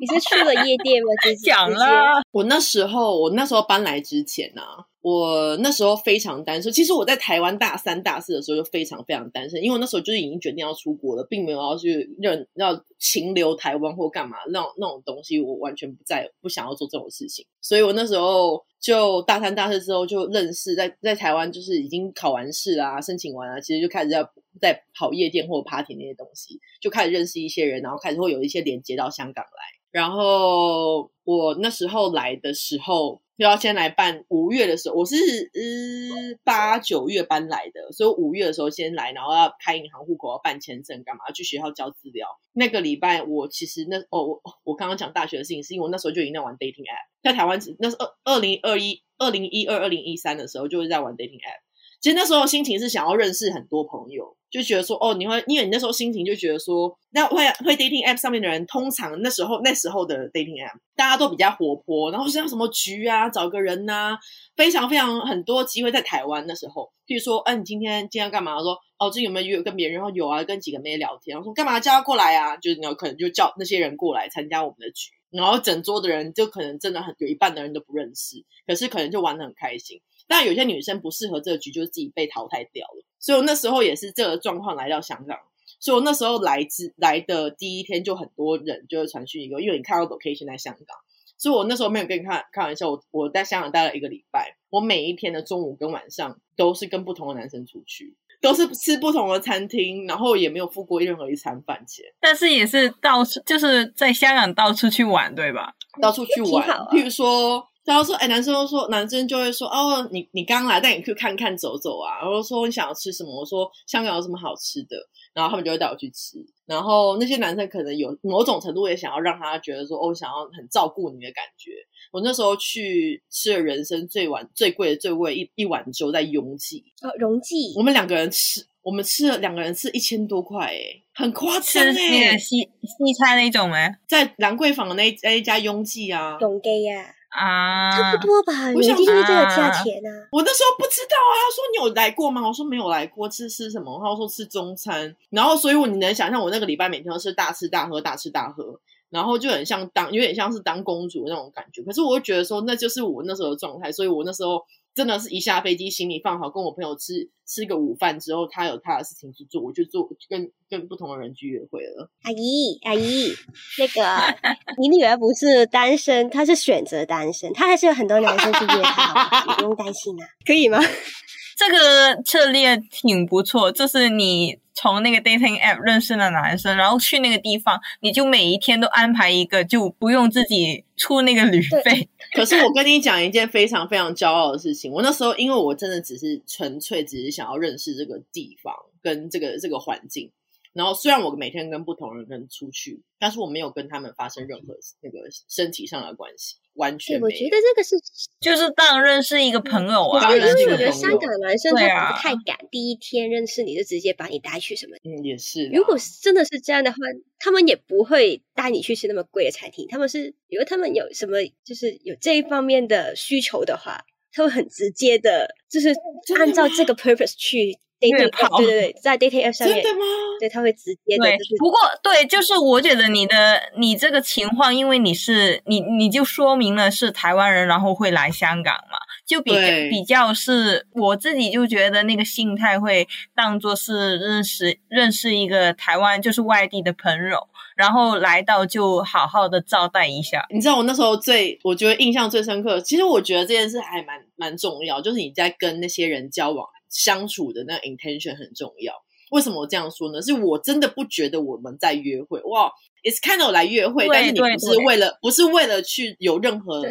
你是去了夜店吗？讲了，我那时候，我那时候搬来之前呢，我那时候非常单身。其实我在台湾大三、大四的时候就非常非常单身，因为我那时候就是已经决定要出国了，并没有要去认要停留台湾或干嘛那种那种东西，我完全不在不想要做这种事情。所以我那时候就大三、大四之后就认识，在在台湾就是已经考完试啊，申请完啊，其实就开始要在跑夜店或 party 那些东西，就开始认识一些人，然后开始会有一些连接到香港来。然后我那时候来的时候，就要先来办。五月的时候，我是呃八九月搬来的，所以五月的时候先来，然后要开银行户口，要办签证，干嘛？要去学校交资料。那个礼拜，我其实那哦，我我刚刚讲大学的事情，是因为我那时候就已经在玩 dating app，在台湾，那是二二零二一、二零一二、二零一三的时候，就是在玩 dating app。其实那时候心情是想要认识很多朋友，就觉得说哦，你会因为你那时候心情就觉得说，那会会 dating app 上面的人，通常那时候那时候的 dating app 大家都比较活泼，然后像什么局啊，找个人呐，非常非常很多机会在台湾那时候，譬如说，嗯，你今天今天干嘛？说哦，这有没有约跟别人？然后有啊，跟几个妹聊天。然后说干嘛叫他过来啊？就是你有可能就叫那些人过来参加我们的局，然后整桌的人就可能真的很有一半的人都不认识，可是可能就玩的很开心。但有些女生不适合这个局，就是自己被淘汰掉了。所以我那时候也是这个状况来到香港。所以我那时候来之来的第一天，就很多人就会传讯一个，因为你看到 location 在香港，所以我那时候没有跟你开开玩笑。我我在香港待了一个礼拜，我每一天的中午跟晚上都是跟不同的男生出去。都是吃不同的餐厅，然后也没有付过任何一餐饭钱，但是也是到处就是在香港到处去玩，对吧？到处去玩，譬如说然后说，哎，男生都说，男生就会说，哦，你你刚来，带你去看看走走啊。然后说你想要吃什么？我说香港有什么好吃的，然后他们就会带我去吃。然后那些男生可能有某种程度也想要让他觉得说，哦，想要很照顾你的感觉。我那时候去吃了人生最晚最贵的最贵一一碗粥，在永记哦，荣记，我们两个人吃，我们吃了两个人吃一千多块，哎，很夸张哎个，西西餐那种吗？在兰桂坊的那一那一家拥记啊，永给呀，啊，差不多吧？我想你一定是这个价钱啊。我那时候不知道啊，他说你有来过吗？我说没有来过，吃吃什么？他说吃中餐，然后所以我你能想象我那个礼拜每天都是大吃大喝，大吃大喝，然后就很像当有点像是当公主的那种感觉。可是我会觉得说那就是我那时候的状态，所以我那时候真的是一下飞机，行李放好，跟我朋友吃吃个午饭之后，他有他的事情去做，我就做跟跟不同的人去约会了。阿姨，阿姨，那个 你女儿不是单身，她是选择单身，她还是有很多男生去约她，好不好你不用担心啊，可以吗？这个策略挺不错，就是你从那个 dating app 认识的男生，然后去那个地方，你就每一天都安排一个，就不用自己出那个旅费。可是我跟你讲一件非常非常骄傲的事情，我那时候因为我真的只是纯粹只是想要认识这个地方跟这个这个环境，然后虽然我每天跟不同人出去，但是我没有跟他们发生任何那个身体上的关系，完全，我觉。得这个是，就是当认识一个朋友啊，我觉得因为我觉得香港男生他不太敢第一天认识你就直接把你带去什么。嗯，也是。如果真的是这样的话，他们也不会带你去吃那么贵的餐厅。他们是，比如他们有什么就是有这一方面的需求的话，他会很直接的，就是按照这个 purpose 去 dating app，对对对，在 dating app 上面，真的吗？对，他会直接的，对就是，不过对，就是我觉得你的你这个情况，因为你是你你就说明了是台湾人，然后会来香港嘛，就比比较是我自己就觉得那个心态会当做是认识认识一个台湾就是外地的朋友，然后来到就好好的招待一下。你知道我那时候最我觉得印象最深刻，其实我觉得这件事还蛮蛮重要，就是你在跟那些人交往相处的那 intention 很重要。为什么我这样说呢？是我真的不觉得我们在约会，哇，it's kind of 来约会，但是你不是为了不是为了去有任何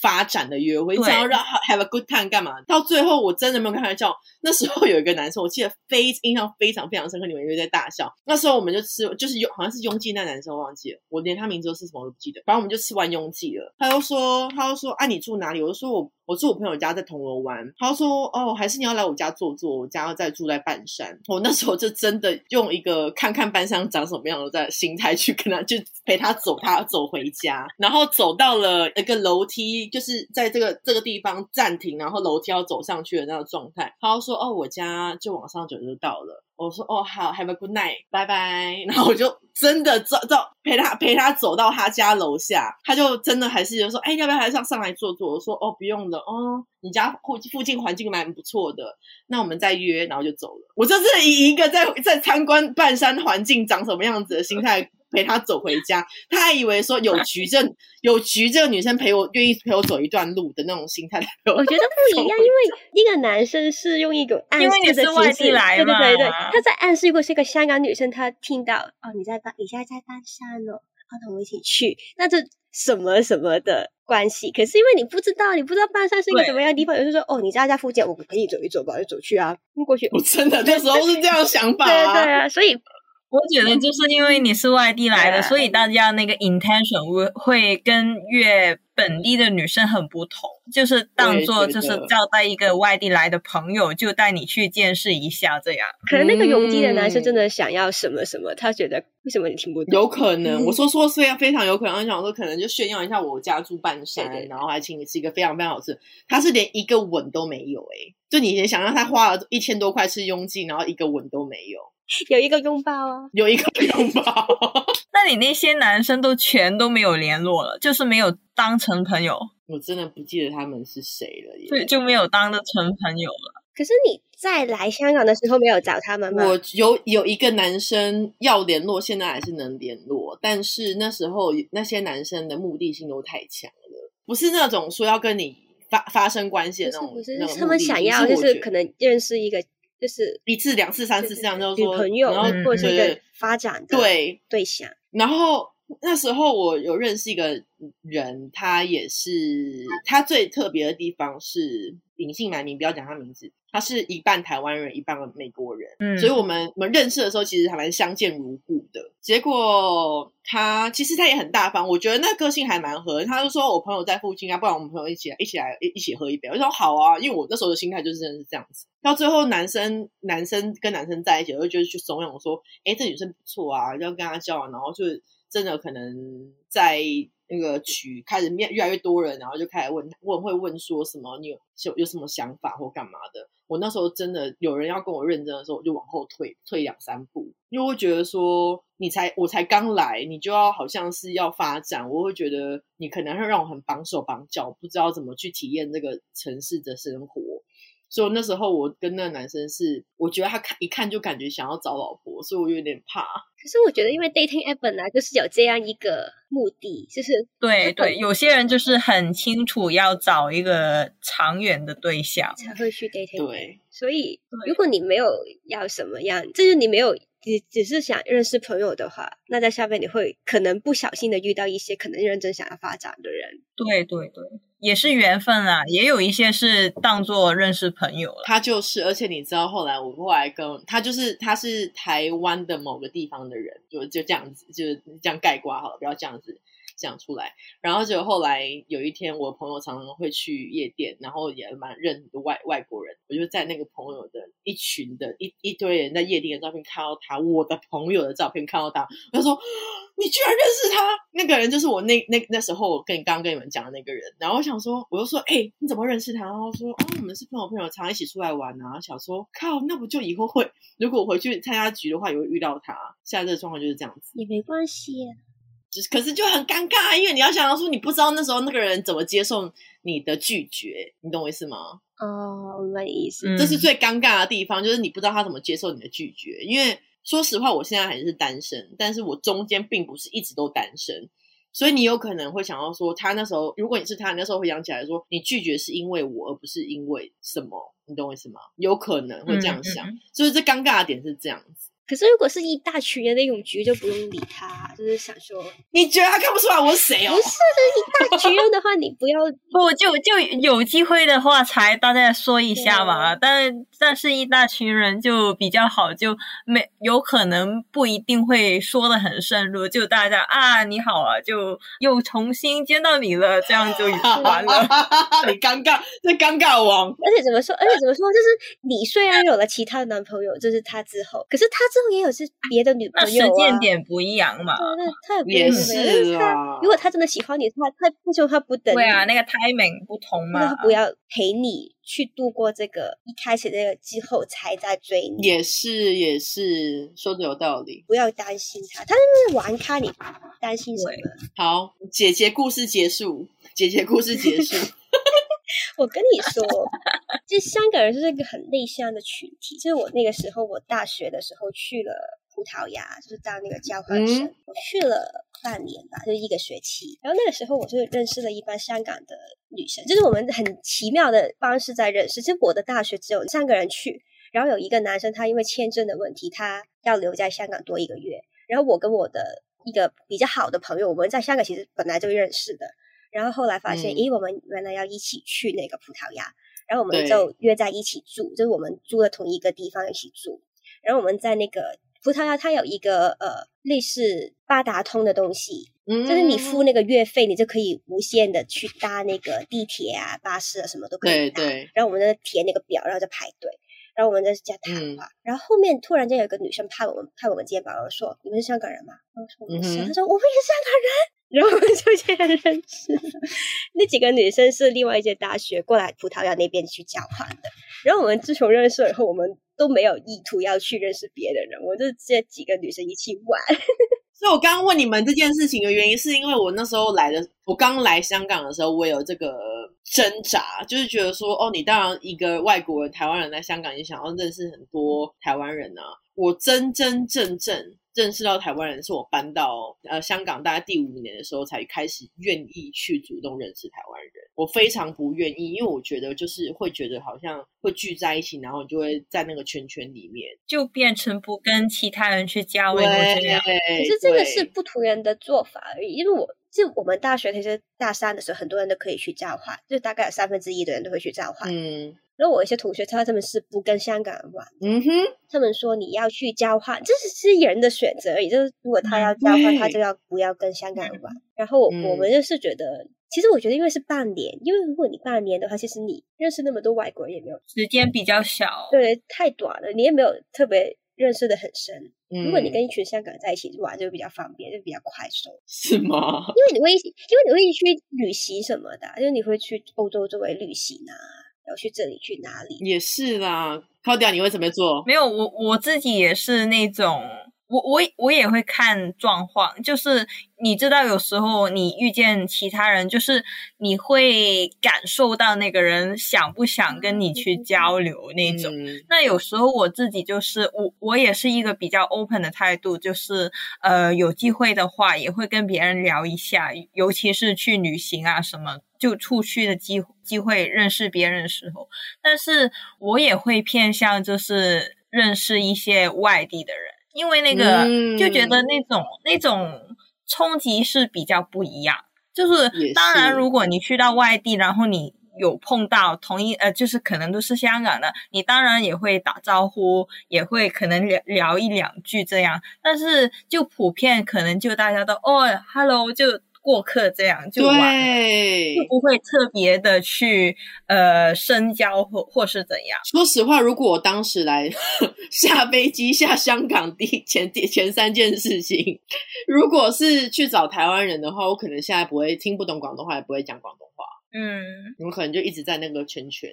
发展的约会，你想要让 have a good time 干嘛？到最后我真的没有开玩笑，那时候有一个男生，我记得非印象非常非常深刻，你们有在大笑。那时候我们就吃，就是有好像是拥挤那男生，我忘记了，我连他名字是什么我都不记得。反正我们就吃完拥挤了，他又说，他又说，啊，你住哪里？我就说我我住我朋友家，在铜锣湾。他就说，哦，还是你要来我家坐坐，我家要再住在半山。我那时候就真的用一个看看半山长什么样的心态去跟他，就陪他走，他走回家，然后走到了一个楼梯，就是在这个这个地方暂停，然后楼梯要走上去的那个状态。他说，哦，我家就往上走就到了。我说哦好，Have a good night，拜拜。然后我就真的照照陪他陪他走到他家楼下，他就真的还是就说，哎，要不要还上上来坐坐？我说哦不用了，哦，你家附附近环境蛮不错的，那我们再约，然后就走了。我就是以一个在在参观半山环境长什么样子的心态。陪他走回家，他还以为说有局这有局这个女生陪我愿意陪我走一段路的那种心态来陪我我觉得不一样，因为一个男生是用一种暗因为你示的是外形式，地来对对对对，他在暗示，如果是一个香港女生，她听到哦你在半，你现在在半山哦，要同我一起去，那这什么什么的关系？可是因为你不知道，你不知道半山是一个什么样的地方，有人说哦你家在附近，我陪你走一走吧，就走去啊，过去。我真的 那时候是这样想法、对啊，所以我觉得就是因为你是外地来的，所以大家那个 intention 会会跟越本地的女生很不同，就是当做就是招待一个外地来的朋友，就带你去见识一下这样。可能那个拥挤的男生嗯真的想要什么什么，他觉得为什么你听不懂？有可能，嗯我说说虽然非常有可能，我想说可能就炫耀一下我家住半山，对对对然后还请你吃一个非常非常好吃，他是连一个吻都没有诶、就你想让他花了一千多块吃拥挤，然后一个吻都没有，有一个拥抱啊，有一个拥抱，那你那些男生都全都没有联络了，就是没有当成朋友，我真的不记得他们是谁了耶。对，就没有当得成朋友了。可是你在来香港的时候没有找他们吗？我有有一个男生要联络，现在还是能联络，但是那时候那些男生的目的性都太强了，不是那种说要跟你发发生关系的那种，不是不是那，种他们想要就是可能认识一个就是一次、两次、三次这样，就是说，朋友然后嗯或者是一个发展的对，对象。然后那时候我有认识一个人，他也是他最特别的地方是隐姓埋名，不要讲他名字。他是一半台湾人，一半美国人，嗯所以我们我们认识的时候其实还蛮相见如故的。结果他其实他也很大方，我觉得那个性还蛮合。他就说我朋友在附近啊，不然我们朋友一起来一起来一一起喝一杯。我就说好啊，因为我那时候的心态就是真的是这样子。到最后男生男生跟男生在一起，我就觉得去怂恿说，哎，这女生不错啊，要跟她交往，然后就是真的可能在那个区开始面越来越多人，然后就开始问问会问说什么，你有有有什么想法或干嘛的？我那时候真的有人要跟我认真的时候，我就往后退退两三步，因为我会觉得说你才我才刚来，你就要好像是要发展，我会觉得你可能会让我很绑手绑脚，不知道怎么去体验这个城市的生活。所以那时候我跟那个男生是，我觉得他看一看就感觉想要找老婆，所以我有点怕。可是我觉得，因为 dating app 本来就是有这样一个目的，就是对对，有些人就是很清楚要找一个长远的对象。才会去 dating。对，所以如果你没有要什么样，就是你没有只只是想认识朋友的话，那在下面你会可能不小心的遇到一些可能认真想要发展的人。对对对，也是缘分啊，也有一些是当做认识朋友了。他就是，而且你知道，后来我后来跟他就是他是台湾的某个地方的人，就就这样子，就是这样盖瓜好了，不要这样子讲出来。然后就后来有一天，我朋友常常会去夜店，然后也蛮认很多外外国人，我就在那个朋友的一群的一一堆人在夜店的照片看到他，我的朋友的照片看到他，我就说你居然认识他？那个人就是我那那那时候我跟你刚刚跟你们讲的那个人。然后我想说，我就说，哎、你怎么认识他？然后说，哦，我们是朋友，朋友常一起出来玩啊。想说，靠，那不就以后会，如果我回去参加局的话，也会遇到他。现在这个状况就是这样子，也没关系，就是可是就很尴尬，因为你要想到说，你不知道那时候那个人怎么接受你的拒绝，你懂我意思吗？哦，我明白你意思。嗯这是最尴尬的地方，就是你不知道他怎么接受你的拒绝。因为说实话，我现在还是单身，但是我中间并不是一直都单身，所以你有可能会想到说，他那时候如果你是他，你那时候会想起来说，你拒绝是因为我，而不是因为什么，你懂我意思吗？有可能会这样想，嗯嗯所以这尴尬的点是这样子。可是如果是一大群的那种局，就不用理他，就是想说，你觉得他看不出来我是谁哦不？是，就是一大群人的话，你不要 不就就有机会的话才大家说一下嘛，但但是一大群人就比较好，就没有可能不一定会说的很深入，就大家啊你好啊，就又重新见到你了，这样就完了。你尴尬，这尴尬王。而且怎么说？而且怎么说？就是你虽然有了其他的男朋友，就是他之后，可是他之后也有是别的女朋友啊。间点不一样嘛，对，那他也不也是他如果他真的喜欢你，他他为什么他不等你？对啊，那个 timing 不同嘛那他。不要陪你去度过这个一开始这个之后才在追你。也是也是，说的有道理。不要担心他，他就是玩咖，你担心什么？好，姐姐故事结束，姐姐故事结束。我跟你说，其实香港人是一个很内向的群体。就是我那个时候，我大学的时候去了葡萄牙，就是当那个交换生，嗯我去了半年吧，就一个学期。然后那个时候，我就认识了一帮香港的女生，就是我们很奇妙的方式在认识。就我的大学只有三个人去，然后有一个男生，他因为签证的问题，他要留在香港多一个月。然后我跟我的一个比较好的朋友，我们在香港其实本来就认识的。然后后来发现，嗯咦、我们原来要一起去那个葡萄牙，然后我们就约在一起住，就是我们租了同一个地方一起住。然后我们在那个葡萄牙，它有一个呃类似八达通的东西，嗯就是你付那个月费，你就可以无限的去搭那个地铁啊、巴士啊，什么都可以搭。对对，然后我们在填那个表，然后就排队，然后我们就这样谈嗯话。然后后面突然间有一个女生拍我们拍我们肩膀，然后说：“你们是香港人吗？”然后我说：“我们是。嗯她说：“我们也是香港人。”然后我们就这样认识了。那几个女生是另外一届大学过来葡萄牙那边去交换的。然后我们自从认识了以后，我们都没有意图要去认识别的人，我就这几个女生一起玩。所以我刚刚问你们这件事情的原因，是因为我那时候来的，我刚来香港的时候，我有这个挣扎，就是觉得说，哦，你当然一个外国人、台湾人在香港，也想要认识很多台湾人啊。我真真正正认识到台湾人，是我搬到呃香港大概第五年的时候才开始愿意去主动认识台湾人。我非常不愿意，因为我觉得就是会觉得好像会聚在一起，然后就会在那个圈圈里面，就变成不跟其他人去交流对，这样。可是这个是不同人的做法而已，因为我就我们大学其实大三的时候，很多人都可以去交换，就大概有三分之一的人都会去交换。嗯然后我有一些同学，他他们是不跟香港人玩，嗯哼，他们说你要去交换，这是是人的选择而已。就是如果他要交换，他就要不要跟香港人玩。然后我嗯我们就是觉得，其实我觉得因为是半年，因为如果你半年的话，其实你认识那么多外国人也没有，时间比较小，对，太短了，你也没有特别认识的很深。嗯如果你跟一群香港人在一起玩，就比较方便，就比较快速。是吗？因为你会一起，因为你会一去旅行什么的啊，就是你会去欧洲周围旅行啊，然后去这里去哪里。也是啦，靠掉你会怎么做？没有我我自己也是那种，我我我也会看状况，就是你知道，有时候你遇见其他人，就是你会感受到那个人想不想跟你去交流那种。嗯那有时候我自己就是我，我也是一个比较 open 的态度，就是呃，有机会的话也会跟别人聊一下，尤其是去旅行啊什么，就出去的机机会认识别人的时候。但是我也会偏向就是认识一些外地的人，因为那个、嗯就觉得那种那种冲击是比较不一样。就是当然，如果你去到外地，然后你有碰到同一呃，就是可能都是香港的，你当然也会打招呼，也会可能聊聊一两句这样。但是就普遍可能就大家都哦，hello 就过客这样就完了。对就，不会特别的去呃深交或或是怎样。说实话，如果我当时来 下飞机下香港第前第前三件事情，如果是去找台湾人的话，我可能现在不会听不懂广东话，也不会讲广东话，嗯，我可能就一直在那个圈圈，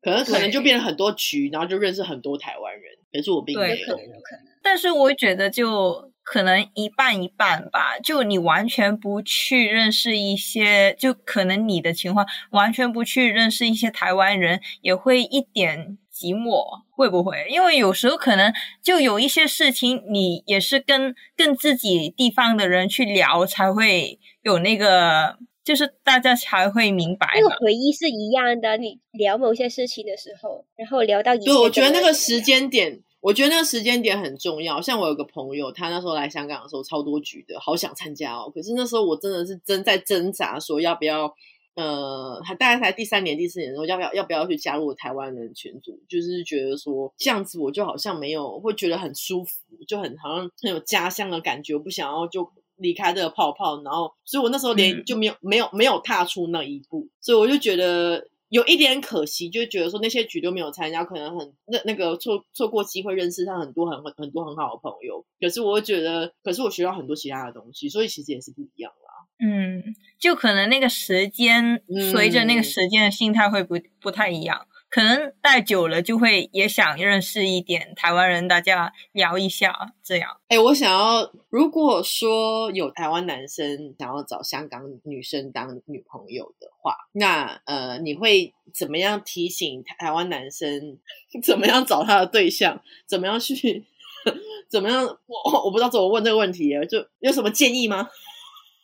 可能可能就变成很多局，然后就认识很多台湾人。可是我并没有有可能，，有可能。但是我觉得就可能一半一半吧，就你完全不去认识一些，就可能你的情况完全不去认识一些台湾人，也会一点寂寞，会不会？因为有时候可能就有一些事情，你也是跟跟自己地方的人去聊，才会有那个，就是大家才会明白嘛。那个回忆是一样的，你聊某些事情的时候，然后聊到以前对，我觉得那个时间点，我觉得那个时间点很重要。像我有个朋友，他那时候来香港的时候超多局的，好想参加哦。可是那时候我真的是真在挣扎，说要不要，呃，还大概才第三年、第四年的时候，要不要要不要去加入台湾人群组？就是觉得说这样子，我就好像没有会觉得很舒服，就很好像很有家乡的感觉，我不想要就。离开这个泡泡，然后，所以我那时候连嗯就没有、没有没有踏出那一步，所以我就觉得有一点可惜，就觉得说那些局都没有参加，可能很那那个错错过机会认识上很多很很很多很好的朋友。可是我觉得，可是我学到很多其他的东西，所以其实也是不一样啦。嗯，就可能那个时间嗯随着那个时间的心态会不不太一样，可能待久了就会也想认识一点台湾人，大家聊一下这样。哎，我想要，如果说有台湾男生想要找香港女生当女朋友的话，那呃，你会怎么样提醒台湾男生怎么样找他的对象，怎么样去，怎么样？我我不知道怎么问这个问题，就有什么建议吗？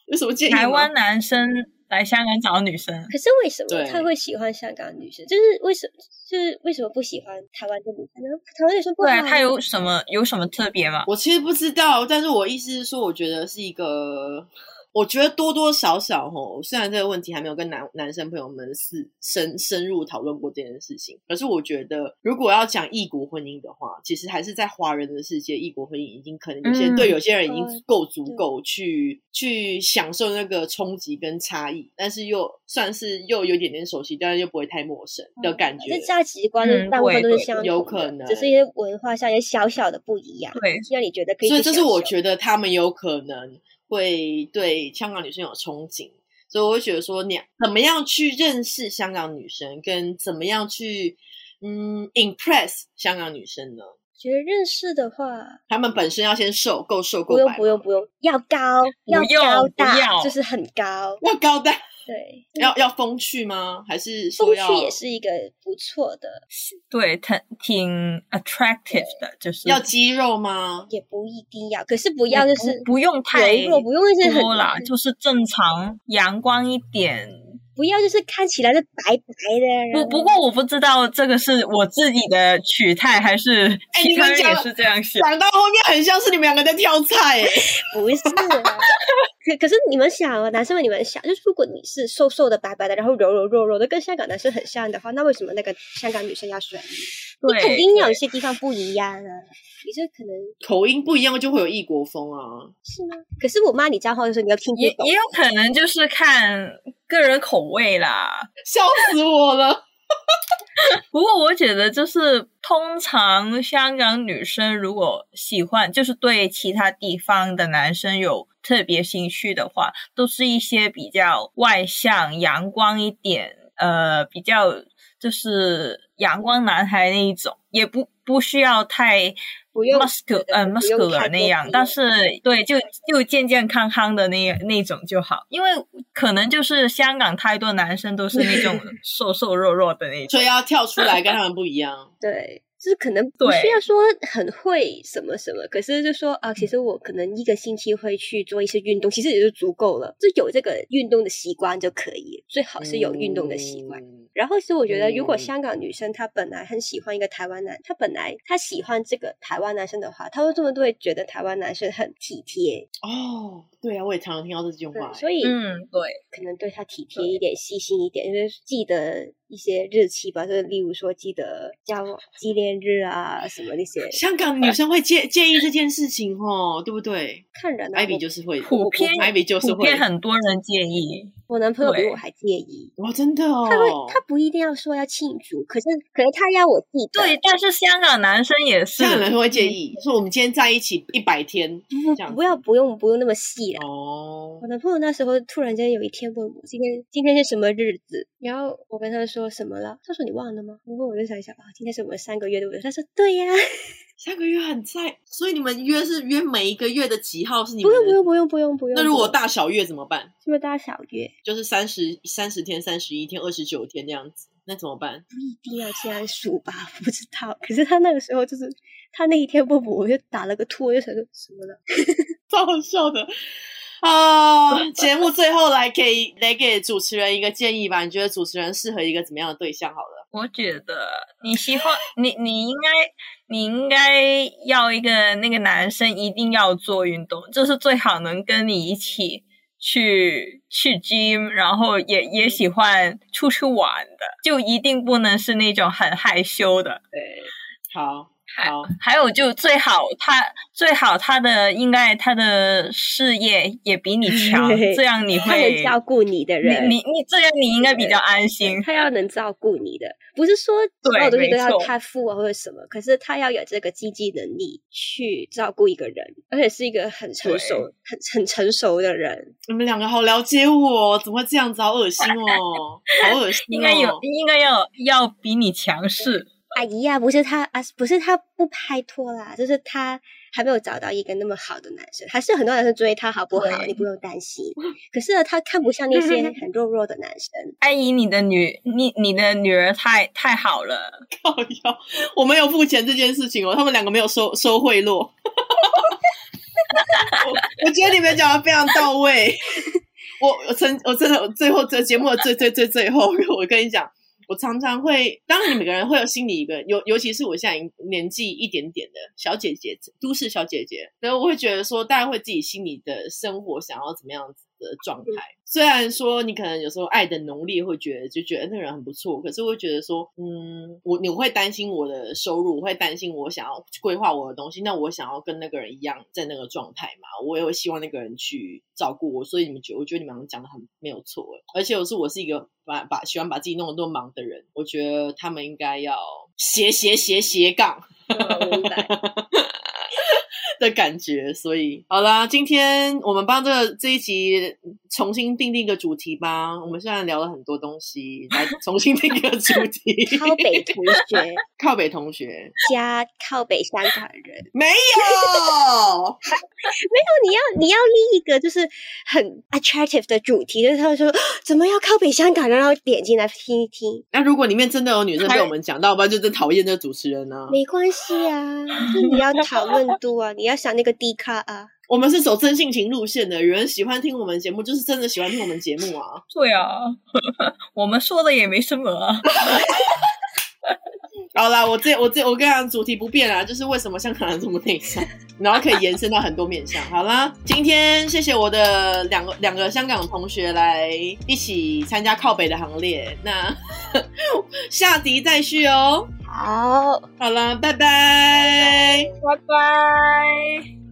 有什么建议？台湾男生来香港找女生，可是为什么他会喜欢香港女生？就是为什就是为什么不喜欢台湾的女生呢？台湾女生不好对啊，他有什么有什么特别吗？我其实不知道，但是我意思是说，我觉得是一个，我觉得多多少少吼，虽然这个问题还没有跟男男生朋友们是深深入讨论过这件事情，可是我觉得如果要讲异国婚姻的话，其实还是在华人的世界，异国婚姻已经可能有些、嗯对有些人已经嗯够足够去、去享受那个冲击跟差异，但是又算是又有一点点熟悉，但是又不会太陌生的感觉。这价值观嗯大部分都是相有可能只是一些文化上有小小的不一样，对，让你觉得可以所以这是我觉得他们有可能会对香港女生有憧憬，所以我会觉得说，你怎么样去认识香港女生，跟怎么样去嗯 impress 香港女生呢？觉得认识的话，他们本身要先瘦，够瘦够不用白，不用不用，要高，要高大，就是很高，要高大，对，要要风趣吗？还是说风趣也是一个不错的，对，挺挺 attractive 的，就是要肌肉吗？也不一定要，可是不要就是不不用太柔弱，不用就是很多啦，就是正常阳光一点。不要就是看起来是白白的。不不过我不知道这个是我自己的取态，还是其他人也是这样想。讲到后面很像是你们两个在挑菜，不是啊。可可是你们想啊，男生们你们想，就是如果你是瘦瘦的、白白的，然后柔柔弱弱的，跟香港男生很像的话，那为什么那个香港女生要选你？你肯定有一些地方不一样啊。你这可能口音不一样，就会有异国风啊？是吗？可是我骂你脏话的时候，你要听也也有可能就是看个人口味啦。笑死我了！不过我觉得，就是通常香港女生如果喜欢，就是对其他地方的男生有特别兴趣的话，都是一些比较外向、阳光一点，呃，比较就是阳光男孩那一种，也不不需要太。不用 muscular，呃，muscular 那样，但是对，就就健健康康的那那种就好，因为可能就是香港太多男生都是那种 瘦瘦弱弱的那种，所以要跳出来跟他们不一样。对。就是可能不需要说很会什么什么，可是就说啊，其实我可能一个星期会去做一些运动，其实也就足够了，就有这个运动的习惯就可以，最好是有运动的习惯。然后是我觉得，如果香港女生她本来很喜欢一个台湾男，她本来她喜欢这个台湾男生的话，她会这么都会觉得台湾男生很体贴。哦。对啊，我也常常听到这句话，所以。嗯，对，可能对他体贴一点、细心一点，就是记得一些日期吧，就例如说记得交纪念日啊什么那些。香港女生会介介意这件事情哦，对不对？看人，艾比就是会，普遍艾比就是会，很多人介意。我男朋友比我还介意，哇，真的哦。他会，他不一定要说要庆祝，可是可是他要我记得。对，但是香港男生也是，香港男生会介意，说我们今天在一起一百天，不不要不用不用那么细了。哦，我男朋友那时候突然间有一天问我今天今天是什么日子，然后我跟他说什么了，他说你忘了吗？然后我就想一想啊，今天是我们三个月对不对？他说对呀。下个月很在，所以你们约是约每一个月的几号？是你们不用不用不用不用不用。那如果大小月怎么办？是不是大小月？就是三十三十天、三十一天、二十九天这样子，那怎么办？不一定要这样数吧，不知道。可是他那个时候就是他那一天不补，我就打了个突，我就想说什么了，超好笑的啊！节目最后来给来给主持人一个建议吧，你觉得主持人适合一个怎么样的对象？好了。我觉得你喜欢你，你应该你应该要一个那个男生一定要做运动，就是最好能跟你一起去去 gym，然后也也喜欢出去玩的，就一定不能是那种很害羞的。对，好。好，还有就最好他最好他的应该他的事业也比你强，这样你会照顾你的人，你你这样你应该比较安心。他要能照顾你的，不是说所有东西都要他付啊或者什么，可是他要有这个经济能力去照顾一个人，而且是一个很成熟、很很成熟的人。你们两个好了解我，怎么会这样子？好恶心哦，好恶心！应该有，应该要要比你强势。阿姨呀，不是他啊，不是他不拍拖啦，就是他还没有找到一个那么好的男生，还是很多男生追他，好不好？你不用担心。可是他看不上那些很弱弱的男生。阿姨，你的女，你你的女儿太太好了。靠腰，我没有付钱这件事情哦，他们两个没有收收贿赂。我我觉得你们讲的非常到位。我我真我真的最后这节目的最最最最后，我跟你讲。我常常会，当然每个人会有心里一个，尤尤其是我现在年纪一点点的小姐姐，都市小姐姐，然后我会觉得说，大家会自己心里的生活想要怎么样子。的状态，虽然说你可能有时候爱的浓烈，会觉得就觉得那个人很不错，可是会觉得说，嗯，我你会担心我的收入，会担心我想要规划我的东西，那我想要跟那个人一样在那个状态嘛，我也会希望那个人去照顾我，所以你们觉，我觉得你们讲的很没有错，而且我是我是一个把把喜欢把自己弄得那么忙的人，我觉得他们应该要斜斜斜斜杠。的感觉。所以好啦，今天我们帮这个这一集重新定定一个主题吧。我们虽然聊了很多东西，来重新定一个主题。靠北同学靠北同学加靠北香港人，没有。没有你要你要立一个就是很 attractive 的主题，就是他们说 怎么要靠北香港人，然后点进来听一听，那如果里面真的有女生被我们讲到，不然就真讨厌这个主持人呢、没关系啊，就你要讨论度啊，你要想那个低卡啊。我们是走真性情路线的，有人喜欢听我们节目，就是真的喜欢听我们节目啊。对啊，我们说的也没什么啊。好啦，我这我这我跟你讲，主题不变啦，就是为什么香港人这么内向，然后可以延伸到很多面向。好啦，今天谢谢我的两个两个香港同学来一起参加靠北的行列，那下集再续哦。好。好啦，拜拜。拜拜。